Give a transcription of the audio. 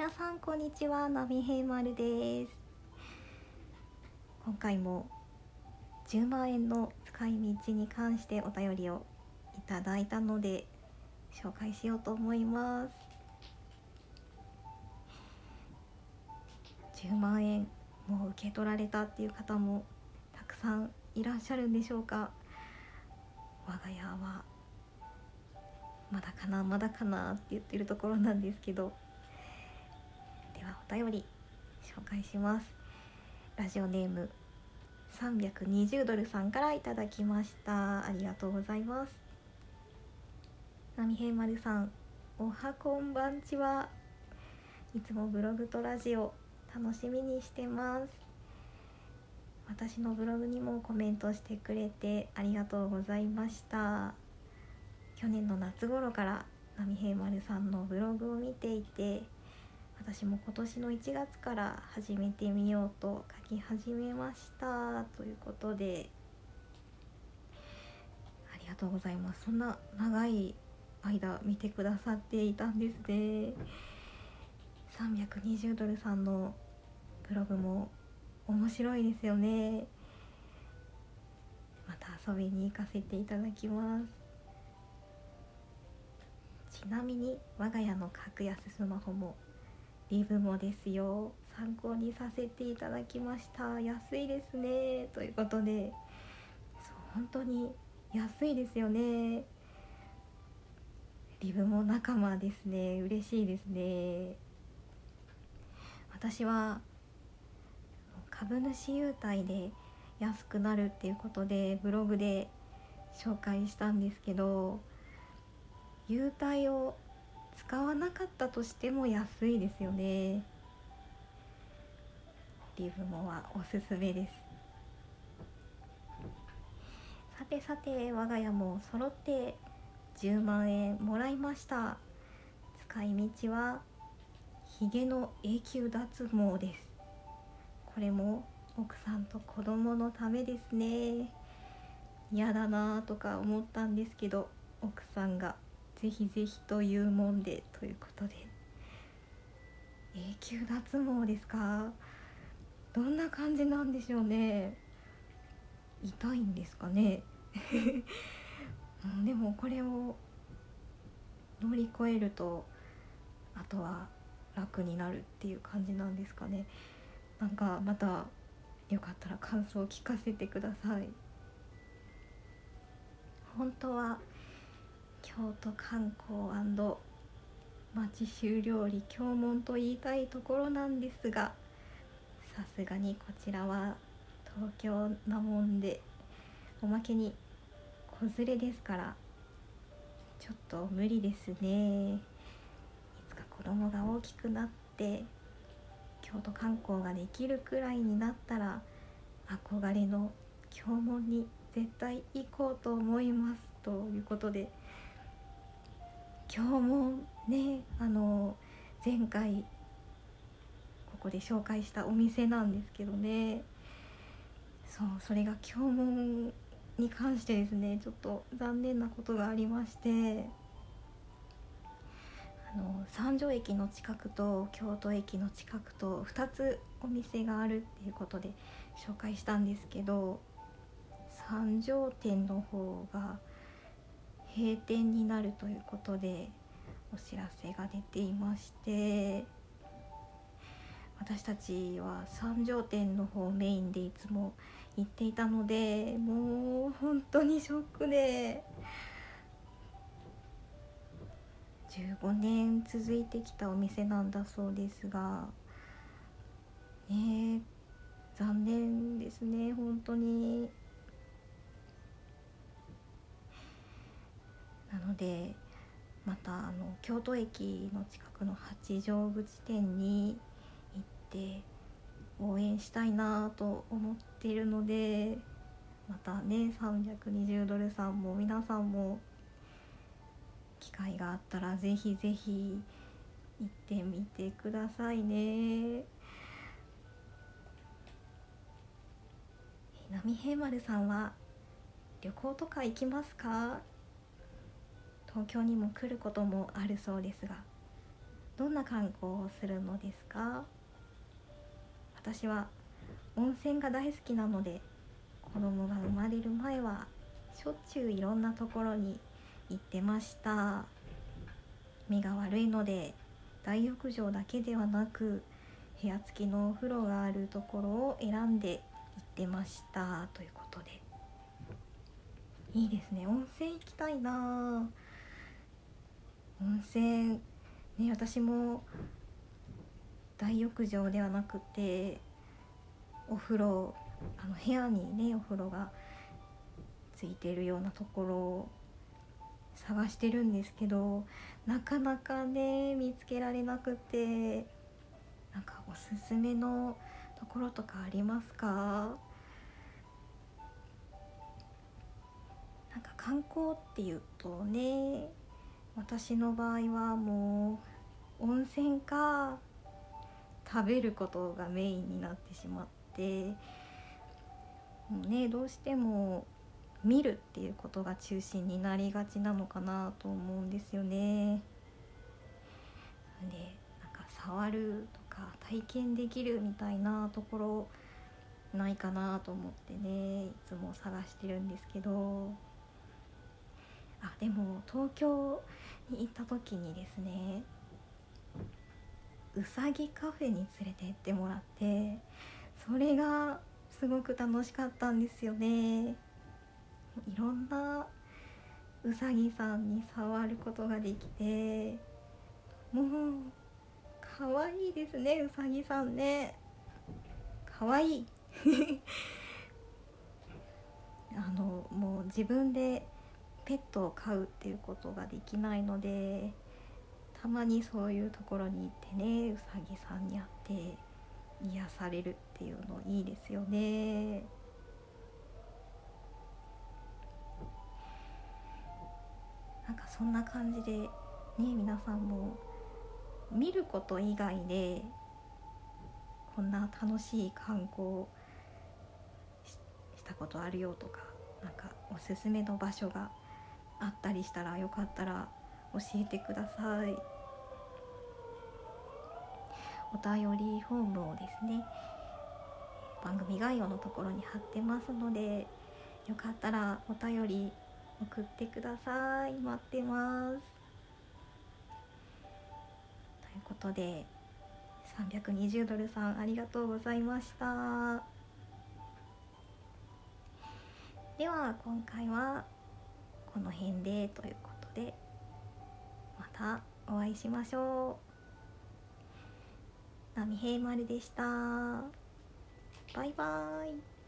皆さんこんにちはナミヘイマルです。今回も10万円の使い道に関してお便りをいただいたので紹介しようと思います。10万円もう受け取られたっていう方もたくさんいらっしゃるんでしょうか。我が家はまだかなまだかなって言ってるところなんですけど。お便り紹介します。ラジオネーム320ドルさんからいただきました。ありがとうございます。波平丸さんおはこんばんちは。いつもブログとラジオ楽しみにしてます。私のブログにもコメントしてくれてありがとうございました。去年の夏頃から波平丸さんのブログを見ていて私も今年の1月から始めてみようと書き始めましたということでありがとうございます。そんな長い間見てくださっていたんですね。320ドルさんのブログも面白いですよね。また遊びに行かせていただきます。ちなみに我が家の格安スマホもリブモですよ。参考にさせていただきました。安いですね。ということで。そう本当に安いですよね。リブモ仲間ですね。嬉しいですね。私は株主優待で安くなるっていうことでブログで紹介したんですけど優待を使わなかったとしても安いですよね。リブモはおすすめです。さてさて我が家も揃って10万円もらいました。使い道はヒゲの永久脱毛です。これも奥さんと子供のためですね。嫌だなとか思ったんですけど奥さんがぜひぜひというもんでということで。永久脱毛ですか？どんな感じなんでしょうね。痛いんですかね？でもこれを乗り越えるとあとは楽になるっていう感じなんですかね。なんかまたよかったら感想を聞かせてください。本当は京都観光町州料理京門と言いたいところなんですがさすがにこちらは東京なもんでおまけに子連れですからちょっと無理ですね。いつか子供が大きくなって京都観光ができるくらいになったら憧れの京門に絶対行こうと思いますということで今日もねあの前回ここで紹介したお店なんですけどね。そうそれが京門に関してですねちょっと残念なことがありまして。あの三条駅の近くと京都駅の近くと2つお店があるっていうことで紹介したんですけど三条店の方が閉店になるということでお知らせが出ていまして私たちは三条店の方メインでいつも行っていたのでもう本当にショックで15年続いてきたお店なんだそうですがね残念ですね本当に。のでまたあの京都駅の近くの八丈口店に行って応援したいなと思っているのでまたね320ドルさんも皆さんも機会があったらぜひぜひ行ってみてくださいね。波平丸さんは旅行とか行きますか？東京にも来ることもあるそうですがどんな観光をするのですか？私は温泉が大好きなので子供が生まれる前はしょっちゅういろんなところに行ってました。目が悪いので大浴場だけではなく部屋付きのお風呂があるところを選んで行ってました。ということで。いいですね。温泉行きたいな温泉ね私も大浴場ではなくてお風呂あの部屋にねお風呂がついてるようなところを探してるんですけどなかなかね見つけられなくてなんかおすすめのところとかありますか？なんか観光っていうとね私の場合はもう温泉か食べることがメインになってしまってもうねどうしても見るっていうことが中心になりがちなのかなと思うんですよね。でなんか触るとか体験できるみたいなところないかなと思ってねいつも探してるんですけどあでも東京に行った時にですねうさぎカフェに連れて行ってもらってそれがすごく楽しかったんですよね。いろんなうさぎさんに触ることができてもう可愛いですねうさぎさんね可愛い あのもう自分でペットを飼うっていうことができないのでたまにそういうところに行ってねうさぎさんに会って癒されるっていうのいいですよね。なんかそんな感じでね皆さんも見ること以外でこんな楽しい観光したことあるよとかなんかおすすめの場所があったりしたらよかったら教えてください。お便りフォームをですね番組概要のところに貼ってますのでよかったらお便り送ってください。待ってます。ということで320ドルさんありがとうございました。では今回はこの辺でということでまたお会いしましょう。波平丸でした。バイバーイ。